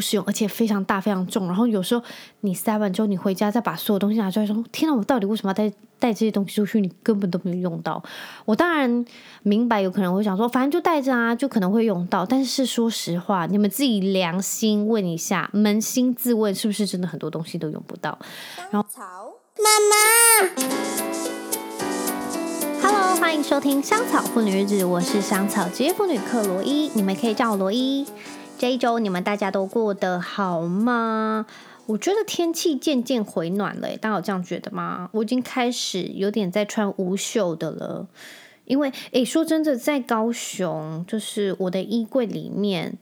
无实用，而且非常大、非常重。然后有时候你塞完之后，你回家再把所有东西拿出来说：“天哪，我到底为什么要带带这些东西出去？你根本都没有用到。”我当然明白，有可能会想说，反正就带着啊，就可能会用到。但是说实话，你们自己良心问一下，扪心自问，是不是真的很多东西都用不到？然后，草妈妈。Hello，欢迎收听香草妇女日志，我是香草职业妇女克罗伊，你们可以叫我罗伊。这一周你们大家都过得好吗？我觉得天气渐渐回暖了，大家有这样觉得吗？我已经开始有点在穿无袖的了，因为诶，说真的，在高雄，就是我的衣柜里面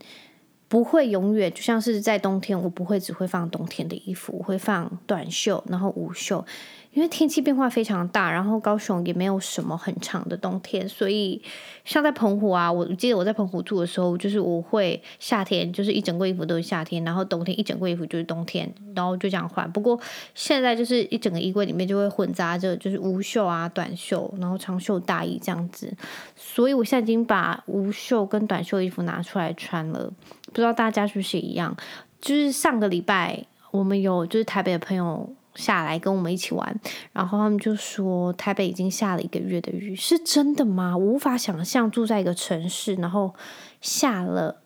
不会永远，就像是在冬天，我不会只会放冬天的衣服，我会放短袖，然后无袖。因为天气变化非常大，然后高雄也没有什么很长的冬天，所以像在澎湖啊，我记得我在澎湖住的时候，就是我会夏天就是一整个衣服都是夏天，然后冬天一整个衣服就是冬天，然后就这样换。不过现在就是一整个衣柜里面就会混杂着就是无袖啊、短袖，然后长袖大衣这样子，所以我现在已经把无袖跟短袖衣服拿出来穿了。不知道大家是不是一样？就是上个礼拜我们有就是台北的朋友。下来跟我们一起玩，然后他们就说台北已经下了一个月的雨，是真的吗？无法想象住在一个城市，然后下了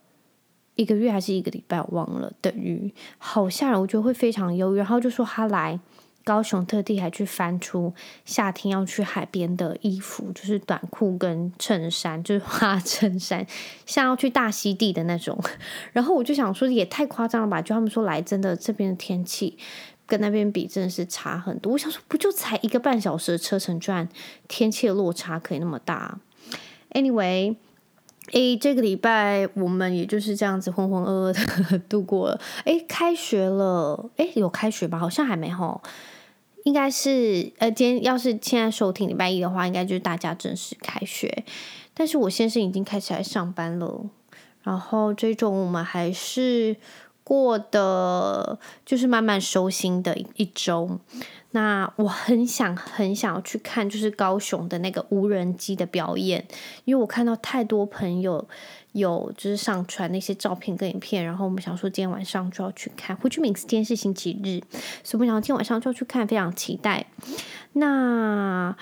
一个月还是一个礼拜，我忘了的雨，好吓人，我觉得会非常忧郁。然后就说他来高雄，特地还去翻出夏天要去海边的衣服，就是短裤跟衬衫，就是花衬衫，像要去大溪地的那种。然后我就想说，也太夸张了吧？就他们说来真的这边的天气。跟那边比真的是差很多。我想说，不就才一个半小时的车程，居然天气落差可以那么大。Anyway，诶，这个礼拜我们也就是这样子浑浑噩噩的 度过了。诶，开学了，诶，有开学吧？好像还没吼。应该是呃，今天要是现在收听礼拜一的话，应该就是大家正式开学。但是我先生已经开始来上班了。然后这种我们还是。过的就是慢慢收心的一周，那我很想很想要去看，就是高雄的那个无人机的表演，因为我看到太多朋友有就是上传那些照片跟影片，然后我们想说今天晚上就要去看。Which means 今天是星期日，所以我想今天晚上就要去看，非常期待。那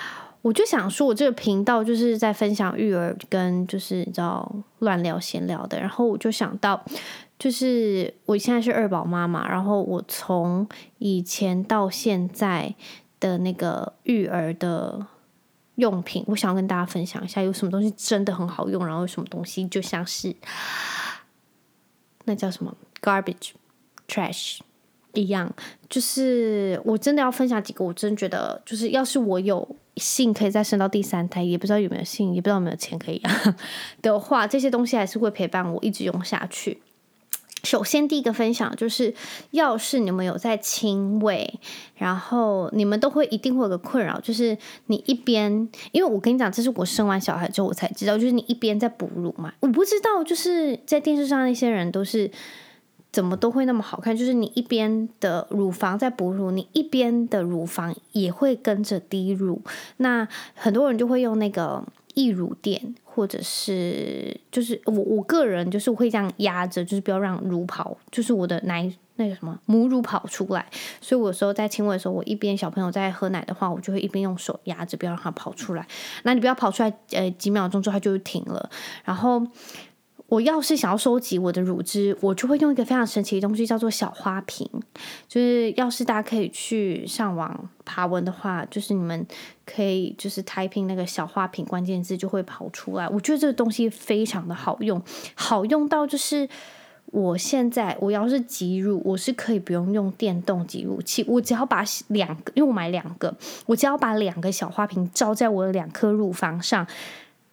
我就想说，我这个频道就是在分享育儿跟就是你知道乱聊闲聊的，然后我就想到。就是我现在是二宝妈妈，然后我从以前到现在的那个育儿的用品，我想要跟大家分享一下，有什么东西真的很好用，然后有什么东西就像是那叫什么 garbage trash 一样，就是我真的要分享几个，我真觉得就是要是我有幸可以再生到第三胎，也不知道有没有幸，也不知道有没有钱可以养 的话，这些东西还是会陪伴我一直用下去。首先，第一个分享就是，要是你们有在亲喂，然后你们都会一定会有个困扰，就是你一边，因为我跟你讲，这是我生完小孩之后我才知道，就是你一边在哺乳嘛，我不知道，就是在电视上那些人都是怎么都会那么好看，就是你一边的乳房在哺乳，你一边的乳房也会跟着滴乳，那很多人就会用那个。溢乳垫，或者是就是我我个人就是会这样压着，就是不要让乳跑，就是我的奶那个什么母乳跑出来。所以我有时候在亲喂的时候，我一边小朋友在喝奶的话，我就会一边用手压着，不要让它跑出来。那你不要跑出来，呃，几秒钟之后它就停了。然后。我要是想要收集我的乳汁，我就会用一个非常神奇的东西，叫做小花瓶。就是要是大家可以去上网爬文的话，就是你们可以就是 typing 那个小花瓶关键字就会跑出来。我觉得这个东西非常的好用，好用到就是我现在我要是挤乳，我是可以不用用电动挤乳器，我只要把两个，因为我买两个，我只要把两个小花瓶罩在我的两颗乳房上。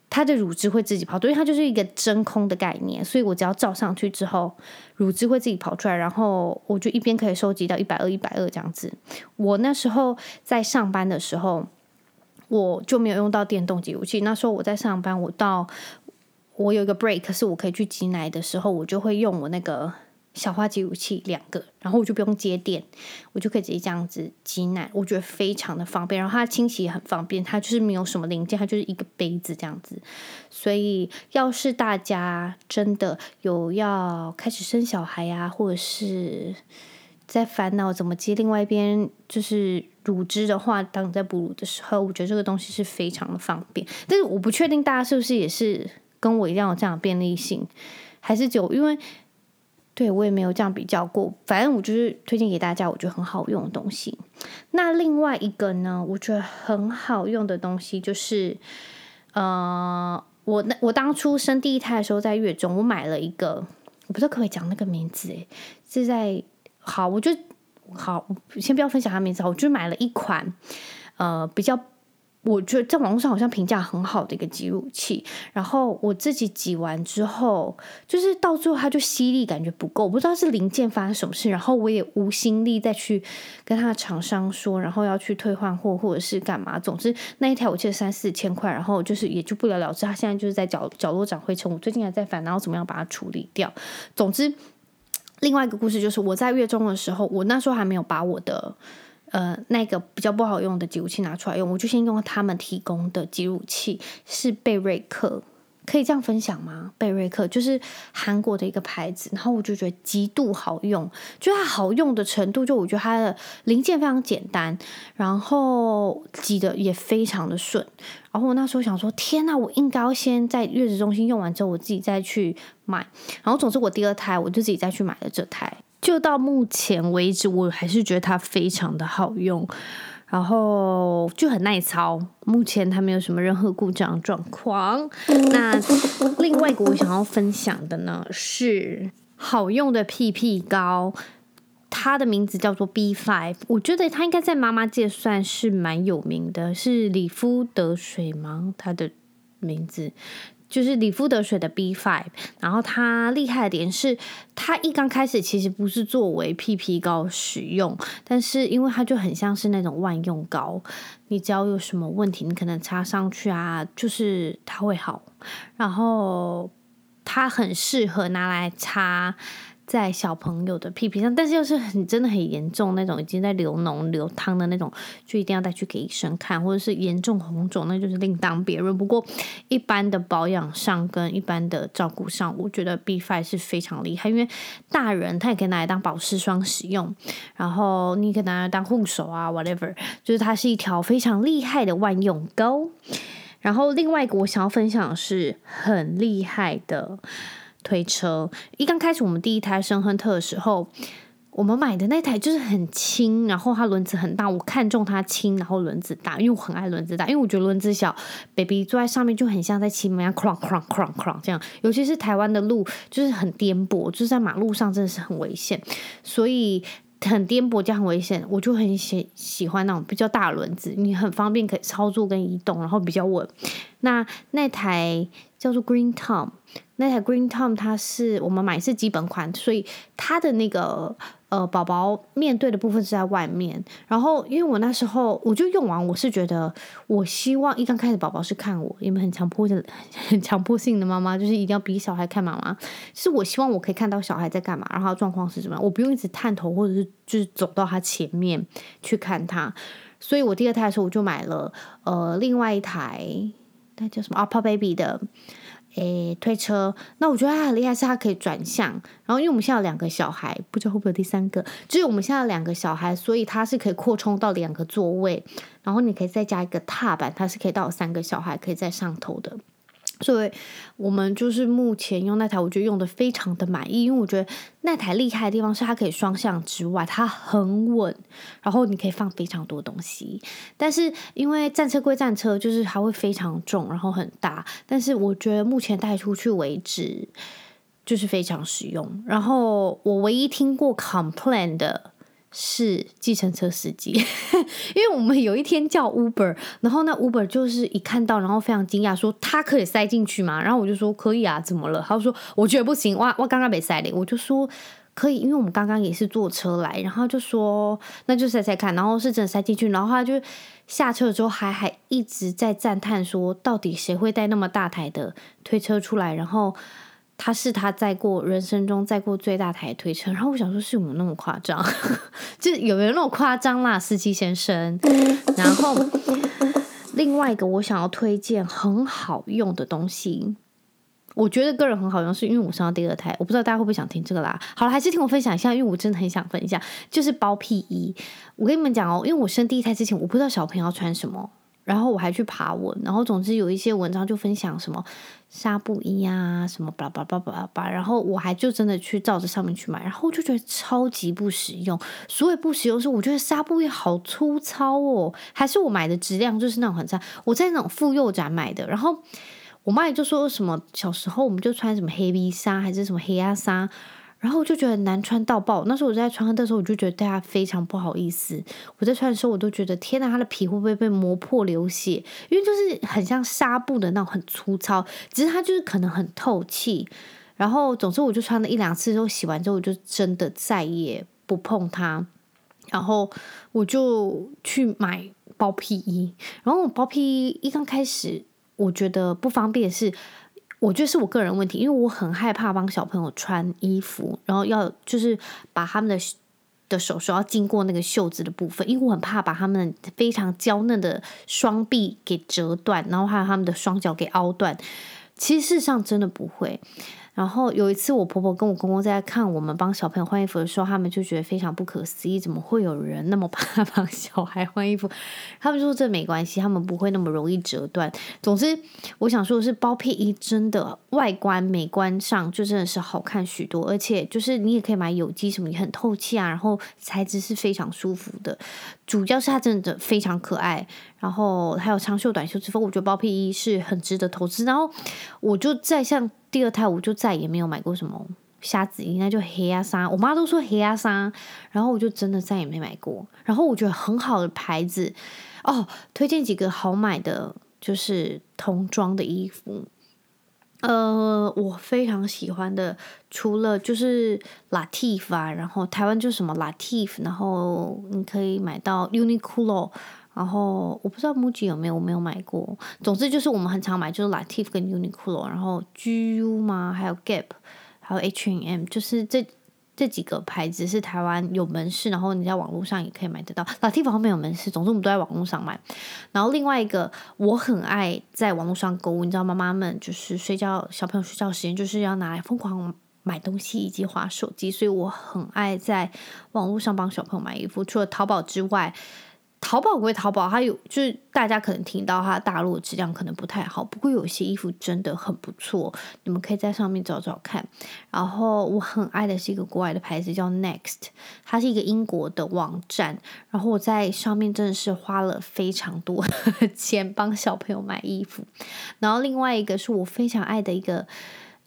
它的乳汁会自己跑，因为它就是一个真空的概念，所以我只要罩上去之后，乳汁会自己跑出来，然后我就一边可以收集到一百二、一百二这样子。我那时候在上班的时候，我就没有用到电动挤乳器。那时候我在上班，我到我有一个 break，是我可以去挤奶的时候，我就会用我那个小花挤乳器两个，然后我就不用接电，我就可以直接这样子挤奶，我觉得非常的方便。然后它清洗也很方便，它就是没有什么零件，它就是一个杯子这样子。所以要是大家真的有要开始生小孩呀、啊，或者是在烦恼怎么接另外一边就是乳汁的话，当你在哺乳的时候，我觉得这个东西是非常的方便。但是我不确定大家是不是也是跟我一样有这样的便利性，还是就因为对我也没有这样比较过。反正我就是推荐给大家，我觉得很好用的东西。那另外一个呢，我觉得很好用的东西就是，呃，我那我当初生第一胎的时候在月中，我买了一个，我不知道可不可以讲那个名字，诶，是在。好，我就好，先不要分享他名字。好我就买了一款，呃，比较我觉得在网络上好像评价很好的一个挤乳器。然后我自己挤完之后，就是到最后它就吸力感觉不够，我不知道是零件发生什么事。然后我也无心力再去跟他的厂商说，然后要去退换货或者是干嘛。总之那一台我记得三四千块，然后就是也就不了了之。它现在就是在角角落长灰尘，我最近还在烦恼怎么样把它处理掉。总之。另外一个故事就是我在月中的时候，我那时候还没有把我的呃那个比较不好用的挤乳器拿出来用，我就先用他们提供的挤乳器，是贝瑞克。可以这样分享吗？贝瑞克就是韩国的一个牌子，然后我就觉得极度好用，就它好用的程度，就我觉得它的零件非常简单，然后挤的也非常的顺。然后我那时候想说，天呐，我应该要先在月子中心用完之后，我自己再去买。然后总之我第二胎我就自己再去买了这台，就到目前为止，我还是觉得它非常的好用。然后就很耐操，目前它没有什么任何故障状况。那另外一个我想要分享的呢，是好用的屁屁膏，它的名字叫做 B Five，我觉得它应该在妈妈界算是蛮有名的，是理肤得水吗？它的名字。就是理肤得水的 B5，然后它厉害的点是，它一刚开始其实不是作为 PP 膏使用，但是因为它就很像是那种万用膏，你只要有什么问题，你可能擦上去啊，就是它会好，然后它很适合拿来擦。在小朋友的屁屁上，但是要是很真的很严重那种，已经在流脓流汤的那种，就一定要带去给医生看，或者是严重红肿，那就是另当别论。不过一般的保养上跟一般的照顾上，我觉得 B Five 是非常厉害，因为大人他也可以拿来当保湿霜使用，然后你可以拿来当护手啊，whatever，就是它是一条非常厉害的万用膏。然后另外一个我想要分享的是很厉害的。推车一刚开始，我们第一台生亨特的时候，我们买的那台就是很轻，然后它轮子很大。我看中它轻，然后轮子大，因为我很爱轮子大，因为我觉得轮子小，baby 坐在上面就很像在骑马一样，crunk crunk crunk crunk 这样。尤其是台湾的路就是很颠簸，就是在马路上真的是很危险，所以很颠簸加很危险，我就很喜喜欢那种比较大轮子，你很方便可以操作跟移动，然后比较稳。那那台叫做 Green Tom。那台 Green Tom 它是我们买是基本款，所以它的那个呃宝宝面对的部分是在外面。然后因为我那时候我就用完，我是觉得我希望一刚开始宝宝是看我，因为很强迫的、很强迫性的妈妈就是一定要逼小孩看妈妈。是我希望我可以看到小孩在干嘛，然后状况是什么样，我不用一直探头或者是就是走到他前面去看他。所以我第二胎的时候我就买了呃另外一台那叫什么 oppo Baby 的。诶，推车，那我觉得它很厉害，是它可以转向。然后，因为我们现在有两个小孩，不知道会不会有第三个。就是我们现在有两个小孩，所以它是可以扩充到两个座位。然后你可以再加一个踏板，它是可以到三个小孩可以在上头的。所以，我们就是目前用那台，我觉得用的非常的满意，因为我觉得那台厉害的地方是它可以双向之外，它很稳，然后你可以放非常多东西。但是因为战车归战车，就是它会非常重，然后很大。但是我觉得目前带出去为止，就是非常实用。然后我唯一听过 complain 的。是计程车司机，因为我们有一天叫 Uber，然后那 Uber 就是一看到，然后非常惊讶，说他可以塞进去吗？然后我就说可以啊，怎么了？他说我觉得不行，哇，我刚刚没塞嘞，我就说可以，因为我们刚刚也是坐车来，然后就说那就塞塞看，然后是真的塞进去，然后他就下车之后还还一直在赞叹说，到底谁会带那么大台的推车出来？然后他是他载过人生中载过最大台推车，然后我想说，是有没有那么夸张？就有没有那么夸张啦，司机先生？然后另外一个我想要推荐很好用的东西，我觉得个人很好用，是因为我生到第二胎，我不知道大家会不会想听这个啦。好了，还是听我分享一下，因为我真的很想分享，就是包屁衣。我跟你们讲哦，因为我生第一胎之前，我不知道小朋友要穿什么。然后我还去爬文，然后总之有一些文章就分享什么纱布衣啊，什么巴拉巴拉巴拉巴拉，然后我还就真的去照着上面去买，然后就觉得超级不实用。所谓不实用是，我觉得纱布衣好粗糙哦，还是我买的质量就是那种很差。我在那种妇幼展买的，然后我妈也就说什么小时候我们就穿什么黑 V 纱还是什么黑鸭纱。然后我就觉得难穿到爆。那时候我在穿的时候，我就觉得对他非常不好意思。我在穿的时候，我都觉得天哪，他的皮会不会被磨破流血？因为就是很像纱布的那种，很粗糙。只是它就是可能很透气。然后总之，我就穿了一两次之后，洗完之后我就真的再也不碰它。然后我就去买包屁衣。然后我包屁衣一刚开始，我觉得不方便是。我觉得是我个人问题，因为我很害怕帮小朋友穿衣服，然后要就是把他们的的手手要经过那个袖子的部分，因为我很怕把他们非常娇嫩的双臂给折断，然后还有他们的双脚给凹断。其实事实上真的不会。然后有一次，我婆婆跟我公公在看我们帮小朋友换衣服的时候，他们就觉得非常不可思议，怎么会有人那么怕 帮小孩换衣服？他们说这没关系，他们不会那么容易折断。总之，我想说的是，包屁衣真的外观美观上就真的是好看许多，而且就是你也可以买有机什么，也很透气啊，然后材质是非常舒服的。主要是它真的非常可爱，然后还有长袖短袖之分，我觉得包屁衣是很值得投资。然后我就再像。第二胎我就再也没有买过什么虾子衣，那就黑鸭纱。我妈都说黑鸭纱，然后我就真的再也没买过。然后我觉得很好的牌子哦，推荐几个好买的，就是童装的衣服。呃，我非常喜欢的，除了就是 Latif 啊，然后台湾就什么 Latif，然后你可以买到 Uniqlo。然后我不知道 MUJI 有没有，我没有买过。总之就是我们很常买，就是 Lativ 跟 Uniqlo，然后 GU 嘛，还有 Gap，还有 H&M，就是这这几个牌子是台湾有门市，然后你在网络上也可以买得到。Lativ 好像没有门市，总之我们都在网络上买。然后另外一个我很爱在网络上购物，你知道妈妈们就是睡觉，小朋友睡觉时间就是要拿来疯狂买东西以及划手机，所以我很爱在网络上帮小朋友买衣服。除了淘宝之外。淘宝归淘宝，它有就是大家可能听到它大陆质量可能不太好，不过有些衣服真的很不错，你们可以在上面找找看。然后我很爱的是一个国外的牌子叫 Next，它是一个英国的网站，然后我在上面真的是花了非常多 钱帮小朋友买衣服。然后另外一个是我非常爱的一个。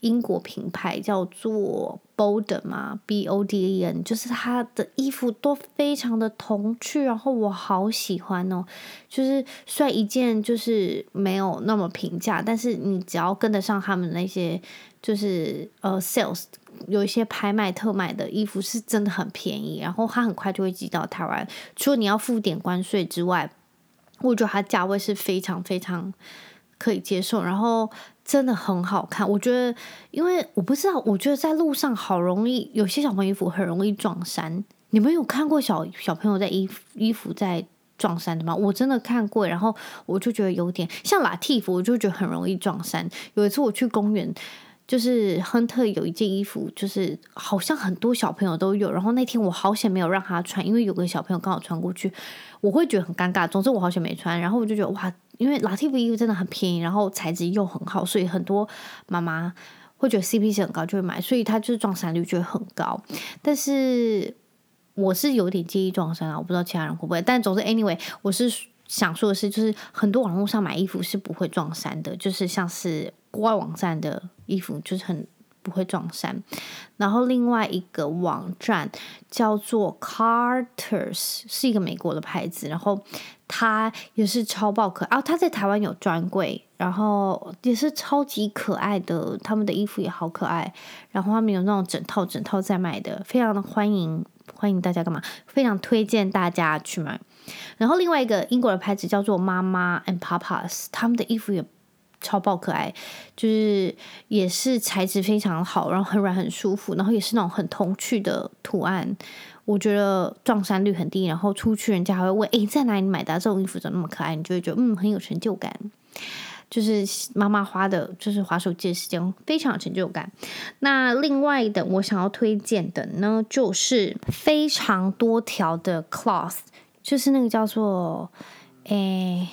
英国品牌叫做 Boden 嘛，B O D E N，就是它的衣服都非常的童趣，然后我好喜欢哦。就是虽然一件就是没有那么平价，但是你只要跟得上他们那些就是呃 sales，有一些拍卖特卖的衣服是真的很便宜，然后它很快就会寄到台湾。除了你要付点关税之外，我觉得它价位是非常非常可以接受，然后。真的很好看，我觉得，因为我不知道，我觉得在路上好容易，有些小朋友衣服很容易撞衫。你们有看过小小朋友在衣服衣服在撞衫的吗？我真的看过，然后我就觉得有点像 Lativ，我就觉得很容易撞衫。有一次我去公园，就是亨特有一件衣服，就是好像很多小朋友都有，然后那天我好险没有让他穿，因为有个小朋友刚好穿过去，我会觉得很尴尬。总之我好险没穿，然后我就觉得哇。因为 Lativ 衣服真的很便宜，然后材质又很好，所以很多妈妈会觉得 CP 值很高就会买，所以它就是撞衫率就会很高。但是我是有点介意撞衫啊，我不知道其他人会不会。但总之，anyway，我是想说的是，就是很多网络上买衣服是不会撞衫的，就是像是国外网站的衣服，就是很。不会撞衫，然后另外一个网站叫做 Carter's，是一个美国的牌子，然后它也是超爆可爱啊！它在台湾有专柜，然后也是超级可爱的，他们的衣服也好可爱，然后他们有那种整套整套在卖的，非常的欢迎欢迎大家干嘛？非常推荐大家去买。然后另外一个英国的牌子叫做妈妈 and Papas，他们的衣服也。超爆可爱，就是也是材质非常好，然后很软很舒服，然后也是那种很童趣的图案。我觉得撞衫率很低，然后出去人家还会问：“诶，在哪里买的？这种衣服怎么那么可爱？”你就会觉得嗯，很有成就感。就是妈妈花的，就是滑手机的时间非常有成就感。那另外的，我想要推荐的呢，就是非常多条的 cloth，就是那个叫做诶。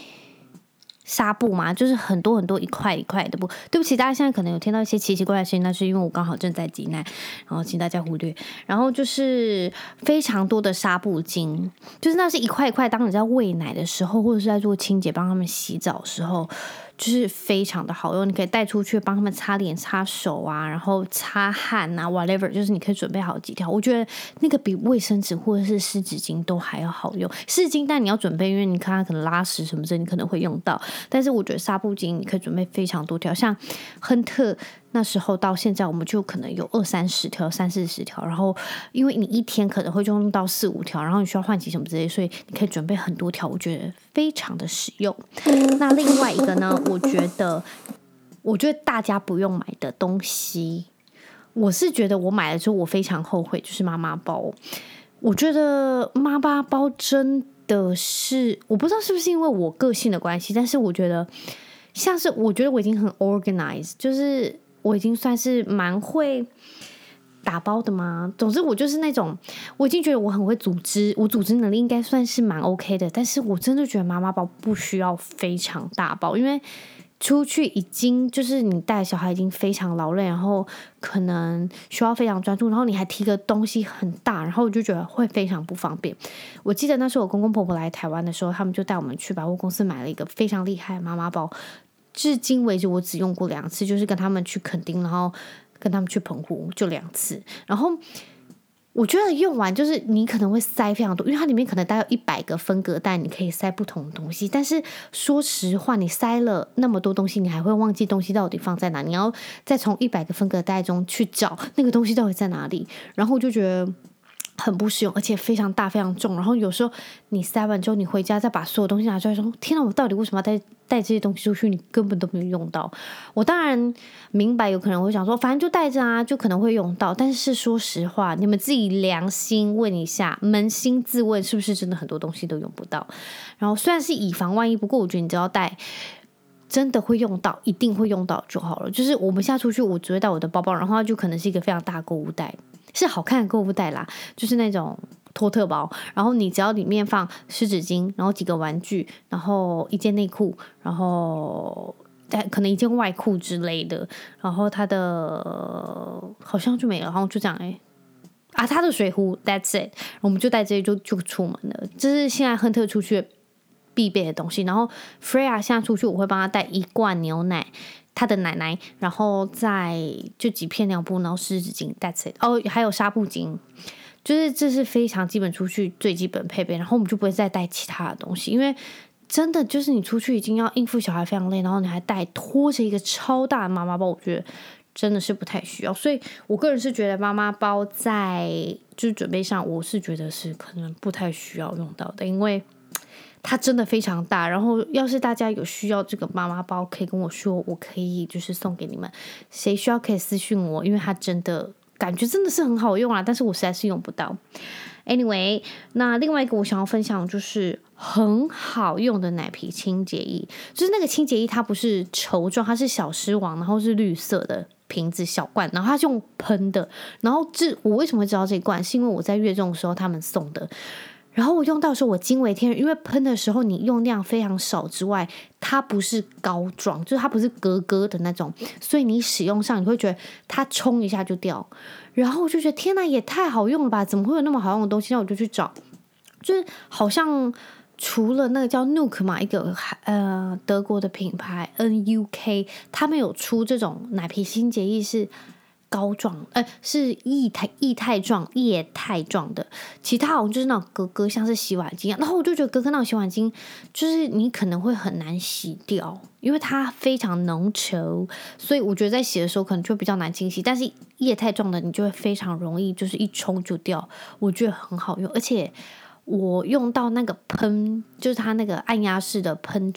纱布嘛，就是很多很多一块一块的布。对不起，大家现在可能有听到一些奇奇怪怪的声音，那是因为我刚好正在挤奶，然后请大家忽略。然后就是非常多的纱布巾，就是那是一块一块，当你在喂奶的时候，或者是在做清洁、帮他们洗澡的时候。就是非常的好用，你可以带出去帮他们擦脸、擦手啊，然后擦汗啊，whatever，就是你可以准备好几条。我觉得那个比卫生纸或者是湿纸巾都还要好用。湿纸巾，但你要准备，因为你看他可能拉屎什么的，你可能会用到。但是我觉得纱布巾你可以准备非常多条，像亨特。那时候到现在，我们就可能有二三十条、三四十条，然后因为你一天可能会用到四五条，然后你需要换洗什么之类，所以你可以准备很多条，我觉得非常的实用。那另外一个呢，我觉得，我觉得大家不用买的东西，我是觉得我买了之后我非常后悔，就是妈妈包。我觉得妈妈包真的是，我不知道是不是因为我个性的关系，但是我觉得像是我觉得我已经很 organized，就是。我已经算是蛮会打包的嘛。总之，我就是那种，我已经觉得我很会组织，我组织能力应该算是蛮 OK 的。但是我真的觉得妈妈包不需要非常大包，因为出去已经就是你带小孩已经非常劳累，然后可能需要非常专注，然后你还提个东西很大，然后我就觉得会非常不方便。我记得那时候我公公婆婆来台湾的时候，他们就带我们去百货公司买了一个非常厉害的妈妈包。至今为止，我只用过两次，就是跟他们去垦丁，然后跟他们去澎湖，就两次。然后我觉得用完，就是你可能会塞非常多，因为它里面可能带有一百个分隔袋，你可以塞不同的东西。但是说实话，你塞了那么多东西，你还会忘记东西到底放在哪？你要再从一百个分隔袋中去找那个东西到底在哪里。然后我就觉得。很不实用，而且非常大、非常重。然后有时候你塞完之后，你回家再把所有东西拿出来，说：“天哪，我到底为什么要带带这些东西出去？你根本都没有用到。”我当然明白，有可能会想说，反正就带着啊，就可能会用到。但是说实话，你们自己良心问一下，扪心自问，是不是真的很多东西都用不到？然后虽然是以防万一，不过我觉得你只要带，真的会用到，一定会用到就好了。就是我们现在出去，我只会带我的包包，然后就可能是一个非常大购物袋。是好看的购物袋啦，就是那种托特包，然后你只要里面放湿纸巾，然后几个玩具，然后一件内裤，然后可能一件外裤之类的，然后它的好像就没了，然后就这样哎，啊，它的水壶，That's it，我们就带这些就就出门了，这是现在亨特出去必备的东西。然后 Freya 现在出去，我会帮他带一罐牛奶。他的奶奶，然后再就几片尿布，然后湿纸巾，That's it。哦，还有纱布巾，就是这是非常基本出去最基本配备。然后我们就不会再带其他的东西，因为真的就是你出去已经要应付小孩非常累，然后你还带拖着一个超大的妈妈包，我觉得真的是不太需要。所以我个人是觉得妈妈包在就是准备上，我是觉得是可能不太需要用到的，因为。它真的非常大，然后要是大家有需要这个妈妈包，可以跟我说，我可以就是送给你们。谁需要可以私信我，因为它真的感觉真的是很好用啊，但是我实在是用不到。Anyway，那另外一个我想要分享就是很好用的奶皮清洁液，就是那个清洁液它不是球状，它是小狮王，然后是绿色的瓶子小罐，然后它是用喷的。然后这我为什么会知道这罐？是因为我在月中的时候他们送的。然后我用到的时候，我惊为天人，因为喷的时候你用量非常少之外，它不是膏状，就是它不是格格的那种，所以你使用上你会觉得它冲一下就掉。然后我就觉得天呐，也太好用了吧？怎么会有那么好用的东西？那我就去找，就是好像除了那个叫 Nuuk 嘛，一个呃德国的品牌 N-U-K，他们有出这种奶皮清洁液是。膏状，呃，是液态液态状液态状的，其他好像就是那种格格，像是洗碗精一样。然后我就觉得格格那种洗碗精，就是你可能会很难洗掉，因为它非常浓稠，所以我觉得在洗的时候可能就比较难清洗。但是液态状的，你就会非常容易，就是一冲就掉，我觉得很好用。而且我用到那个喷，就是它那个按压式的喷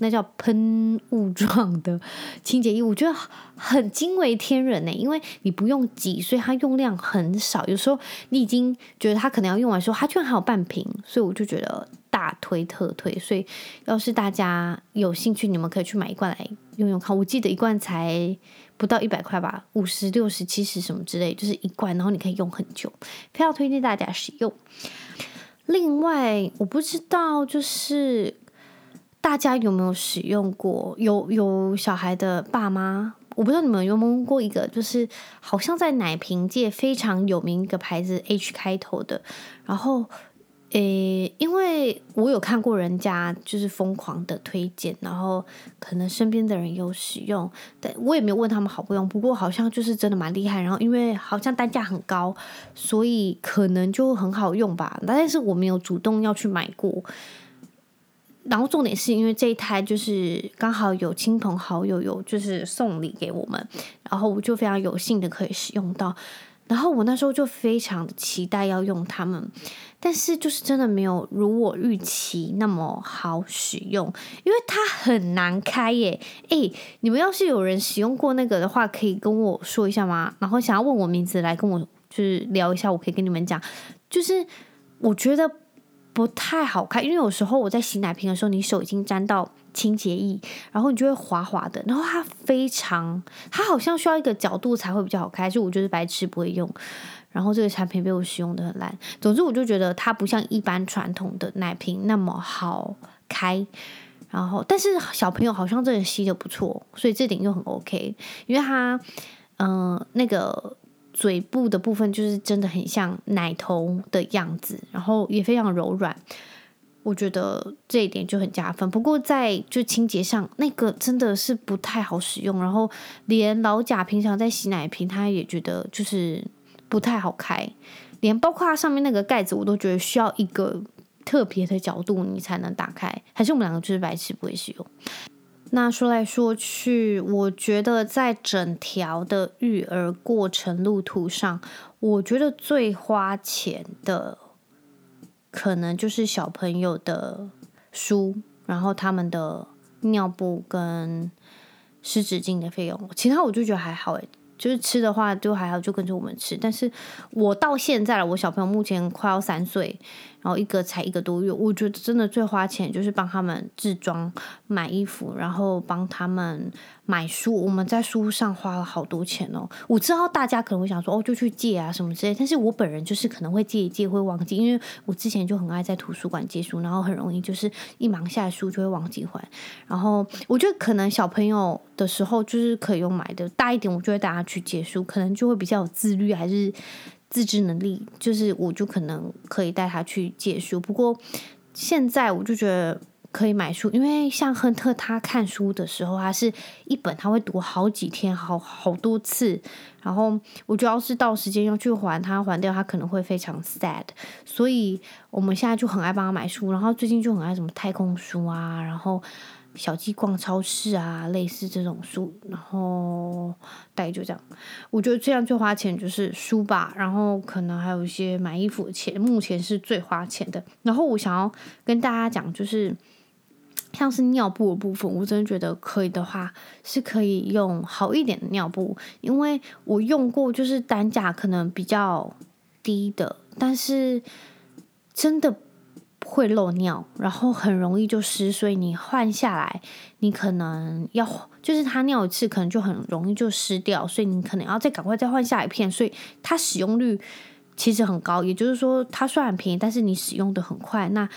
那叫喷雾状的清洁液，我觉得很惊为天人呢。因为你不用挤，所以它用量很少。有时候你已经觉得它可能要用完时候，它居然还有半瓶，所以我就觉得大推特推。所以要是大家有兴趣，你们可以去买一罐来用用看。我记得一罐才不到一百块吧，五十、六十、七十什么之类，就是一罐，然后你可以用很久，非常推荐大家使用。另外，我不知道就是。大家有没有使用过？有有小孩的爸妈，我不知道你们有没有用过一个，就是好像在奶瓶界非常有名一个牌子，H 开头的。然后，诶，因为我有看过人家就是疯狂的推荐，然后可能身边的人有使用，但我也没有问他们好不用。不过好像就是真的蛮厉害。然后因为好像单价很高，所以可能就很好用吧。但是我没有主动要去买过。然后重点是因为这一胎就是刚好有亲朋好友有就是送礼给我们，然后我就非常有幸的可以使用到。然后我那时候就非常期待要用它们，但是就是真的没有如我预期那么好使用，因为它很难开耶。诶，你们要是有人使用过那个的话，可以跟我说一下吗？然后想要问我名字来跟我就是聊一下，我可以跟你们讲，就是我觉得。不太好看，因为有时候我在洗奶瓶的时候，你手已经沾到清洁液，然后你就会滑滑的。然后它非常，它好像需要一个角度才会比较好开，就我觉得白痴不会用。然后这个产品被我使用的很烂。总之，我就觉得它不像一般传统的奶瓶那么好开。然后，但是小朋友好像真的吸的不错，所以这点又很 OK，因为它，嗯、那个。嘴部的部分就是真的很像奶头的样子，然后也非常柔软，我觉得这一点就很加分。不过在就清洁上，那个真的是不太好使用，然后连老贾平常在洗奶瓶，他也觉得就是不太好开，连包括它上面那个盖子，我都觉得需要一个特别的角度你才能打开，还是我们两个就是白痴不会使用。那说来说去，我觉得在整条的育儿过程路途上，我觉得最花钱的，可能就是小朋友的书，然后他们的尿布跟湿纸巾的费用，其他我就觉得还好诶。就是吃的话就还好，就跟着我们吃。但是我到现在了，我小朋友目前快要三岁，然后一个才一个多月，我觉得真的最花钱就是帮他们置装、买衣服，然后帮他们买书。我们在书上花了好多钱哦。我知道大家可能会想说，哦，就去借啊什么之类。但是我本人就是可能会借一借会忘记，因为我之前就很爱在图书馆借书，然后很容易就是一忙下来书就会忘记还。然后我觉得可能小朋友的时候就是可以用买的，大一点我就会带他去借书，可能就会比较有自律还是自制能力，就是我就可能可以带他去借书。不过现在我就觉得可以买书，因为像亨特他看书的时候，他是一本他会读好几天，好好多次。然后我觉得要是到时间要去还他还掉，他可能会非常 sad。所以我们现在就很爱帮他买书，然后最近就很爱什么太空书啊，然后。小鸡逛超市啊，类似这种书，然后大概就这样。我觉得这样最花钱就是书吧，然后可能还有一些买衣服的钱，目前是最花钱的。然后我想要跟大家讲，就是像是尿布的部分，我真的觉得可以的话是可以用好一点的尿布，因为我用过就是单价可能比较低的，但是真的。会漏尿，然后很容易就湿，所以你换下来，你可能要就是它尿一次，可能就很容易就湿掉，所以你可能要再赶快再换下一片，所以它使用率其实很高。也就是说，它虽然便宜，但是你使用的很快，那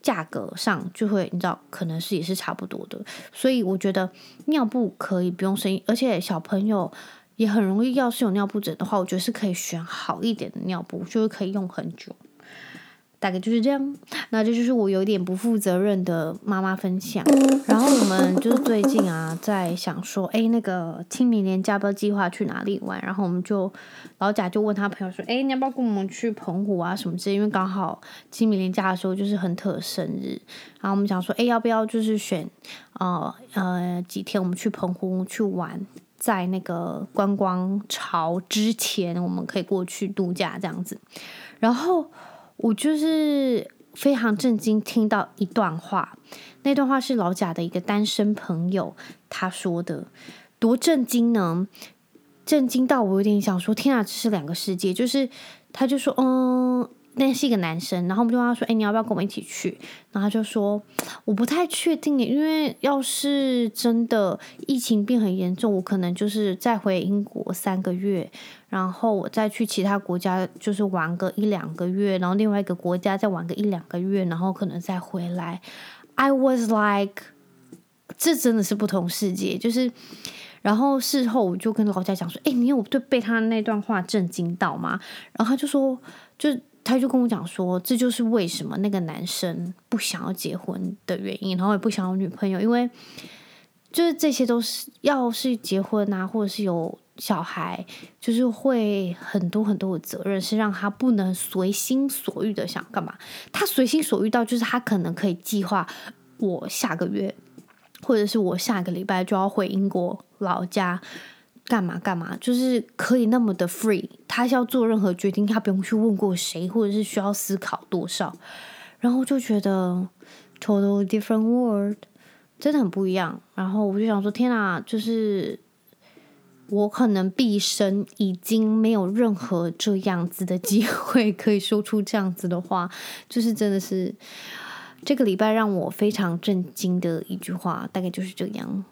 价格上就会你知道，可能是也是差不多的。所以我觉得尿布可以不用生，而且小朋友也很容易，要是有尿布疹的话，我觉得是可以选好一点的尿布，就是可以用很久。大概就是这样，那这就是我有点不负责任的妈妈分享。然后我们就是最近啊，在想说，哎，那个清明年假不知道计划去哪里玩？然后我们就老贾就问他朋友说，哎，你要不要跟我们去澎湖啊什么之类？因为刚好清明年假的时候就是亨特生日，然后我们想说，哎，要不要就是选呃呃几天我们去澎湖去玩，在那个观光潮之前，我们可以过去度假这样子，然后。我就是非常震惊，听到一段话，那段话是老贾的一个单身朋友他说的，多震惊呢？震惊到我有点想说，天啊，这是两个世界。就是他就说，嗯。那是一个男生，然后我们就问他说：“哎，你要不要跟我们一起去？”然后他就说：“我不太确定，因为要是真的疫情变很严重，我可能就是再回英国三个月，然后我再去其他国家就是玩个一两个月，然后另外一个国家再玩个一两个月，然后可能再回来。” I was like，这真的是不同世界。就是，然后事后我就跟老家讲说：“哎，你有对被他那段话震惊到吗？”然后他就说：“就。”他就跟我讲说，这就是为什么那个男生不想要结婚的原因，然后也不想要女朋友，因为就是这些都是要是结婚啊，或者是有小孩，就是会很多很多的责任，是让他不能随心所欲的想干嘛。他随心所欲到就是他可能可以计划，我下个月或者是我下个礼拜就要回英国老家。干嘛干嘛，就是可以那么的 free，他要做任何决定，他不用去问过谁，或者是需要思考多少，然后就觉得 total different world，真的很不一样。然后我就想说，天啊，就是我可能毕生已经没有任何这样子的机会可以说出这样子的话，就是真的是这个礼拜让我非常震惊的一句话，大概就是这样。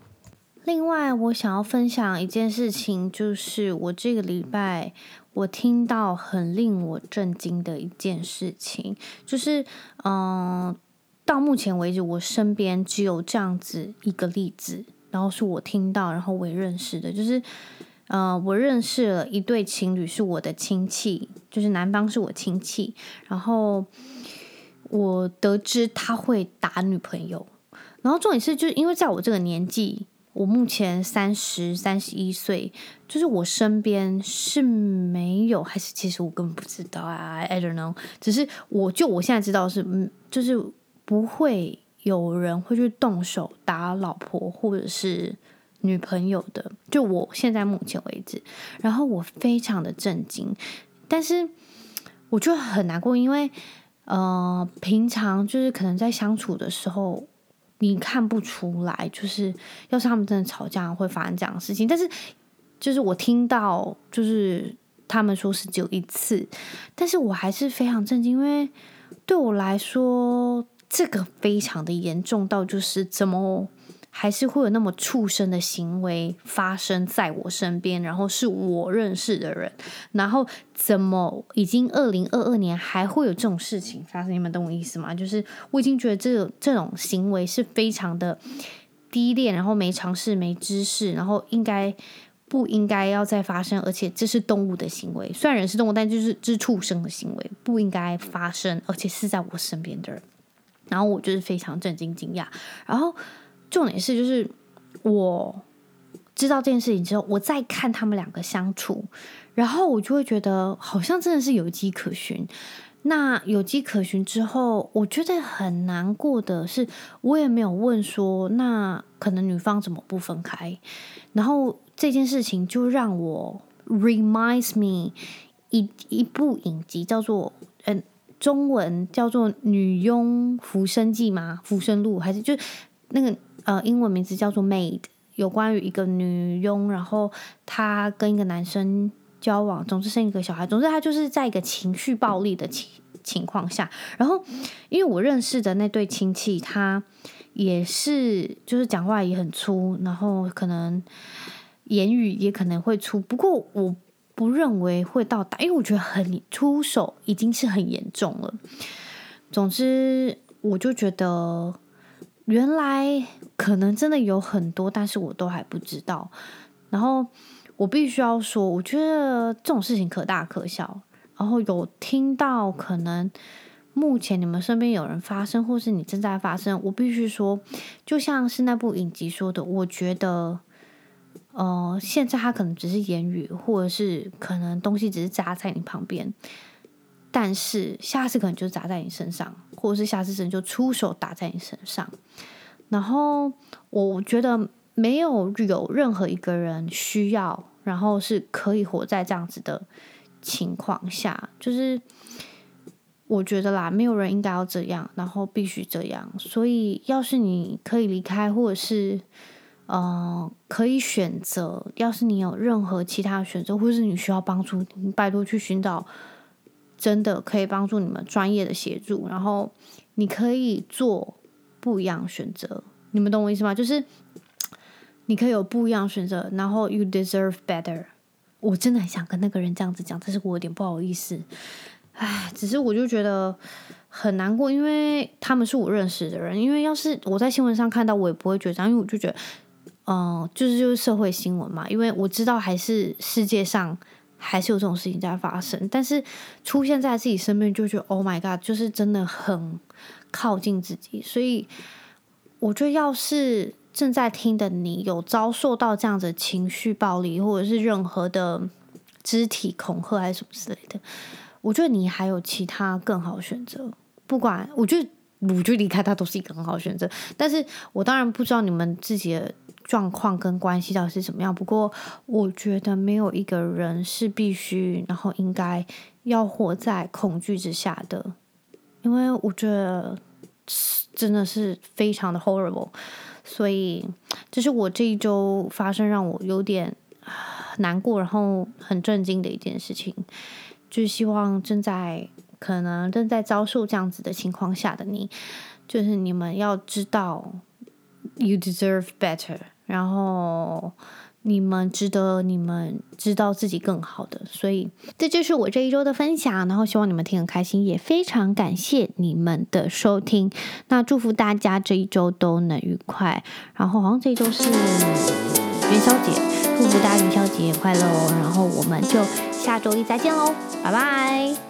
另外，我想要分享一件事情，就是我这个礼拜我听到很令我震惊的一件事情，就是嗯、到目前为止，我身边只有这样子一个例子，然后是我听到，然后我也认识的，就是呃，我认识了一对情侣，是我的亲戚，就是男方是我亲戚，然后我得知他会打女朋友，然后重点是，就是因为在我这个年纪。我目前三十三十一岁，就是我身边是没有，还是其实我根本不知道啊，I don't know。只是我就我现在知道是，嗯，就是不会有人会去动手打老婆或者是女朋友的。就我现在目前为止，然后我非常的震惊，但是我就很难过，因为呃，平常就是可能在相处的时候。你看不出来，就是要是他们真的吵架会发生这样的事情。但是，就是我听到，就是他们说是只有一次，但是我还是非常震惊，因为对我来说，这个非常的严重到就是怎么。还是会有那么畜生的行为发生在我身边，然后是我认识的人，然后怎么已经二零二二年还会有这种事情发生？你们懂我意思吗？就是我已经觉得这种这种行为是非常的低劣，然后没常识、没知识，然后应该不应该要再发生？而且这是动物的行为，虽然人是动物，但就是这畜生的行为，不应该发生，而且是在我身边的人，然后我就是非常震惊、惊讶，然后。重点是，就是我知道这件事情之后，我再看他们两个相处，然后我就会觉得好像真的是有迹可循。那有迹可循之后，我觉得很难过的是，我也没有问说，那可能女方怎么不分开？然后这件事情就让我 reminds me 一一部影集叫做嗯，中文叫做《女佣浮生记》吗？浮生录还是就那个？呃，英文名字叫做《Maid》，有关于一个女佣，然后她跟一个男生交往，总之生一个小孩，总之她就是在一个情绪暴力的情情况下，然后因为我认识的那对亲戚，他也是就是讲话也很粗，然后可能言语也可能会粗，不过我不认为会到打，因为我觉得很出手已经是很严重了。总之，我就觉得。原来可能真的有很多，但是我都还不知道。然后我必须要说，我觉得这种事情可大可小。然后有听到可能目前你们身边有人发生，或是你正在发生，我必须说，就像是那部影集说的，我觉得，呃，现在他可能只是言语，或者是可能东西只是砸在你旁边。但是下次可能就砸在你身上，或者是下次真的就出手打在你身上。然后我觉得没有有任何一个人需要，然后是可以活在这样子的情况下。就是我觉得啦，没有人应该要这样，然后必须这样。所以，要是你可以离开，或者是，呃，可以选择，要是你有任何其他选择，或是你需要帮助，你拜托去寻找真的可以帮助你们专业的协助，然后你可以做不一样选择。你们懂我意思吗？就是你可以有不一样选择，然后 you deserve better。我真的很想跟那个人这样子讲，但是我有点不好意思。唉，只是我就觉得很难过，因为他们是我认识的人。因为要是我在新闻上看到，我也不会觉得这样，因为我就觉得，嗯、就是就是社会新闻嘛。因为我知道还是世界上还是有这种事情在发生，但是出现在自己身边，就觉得 Oh my God，就是真的很靠近自己。所以我觉得，要是正在听的你有遭受到这样子的情绪暴力，或者是任何的肢体恐吓，还是什么之类的。我觉得你还有其他更好选择，不管我觉得，我觉得离开他都是一个很好的选择。但是我当然不知道你们自己的状况跟关系到底是怎么样。不过我觉得没有一个人是必须，然后应该要活在恐惧之下的，因为我觉得真的是非常的 horrible。所以这是我这一周发生让我有点难过，然后很震惊的一件事情。就希望正在可能正在遭受这样子的情况下的你，就是你们要知道，you deserve better，然后你们值得你们知道自己更好的，所以这就是我这一周的分享，然后希望你们听很开心，也非常感谢你们的收听，那祝福大家这一周都能愉快，然后好像这一周是元宵节，祝福大家元宵节快乐哦，然后我们就。下周一再见喽，拜拜。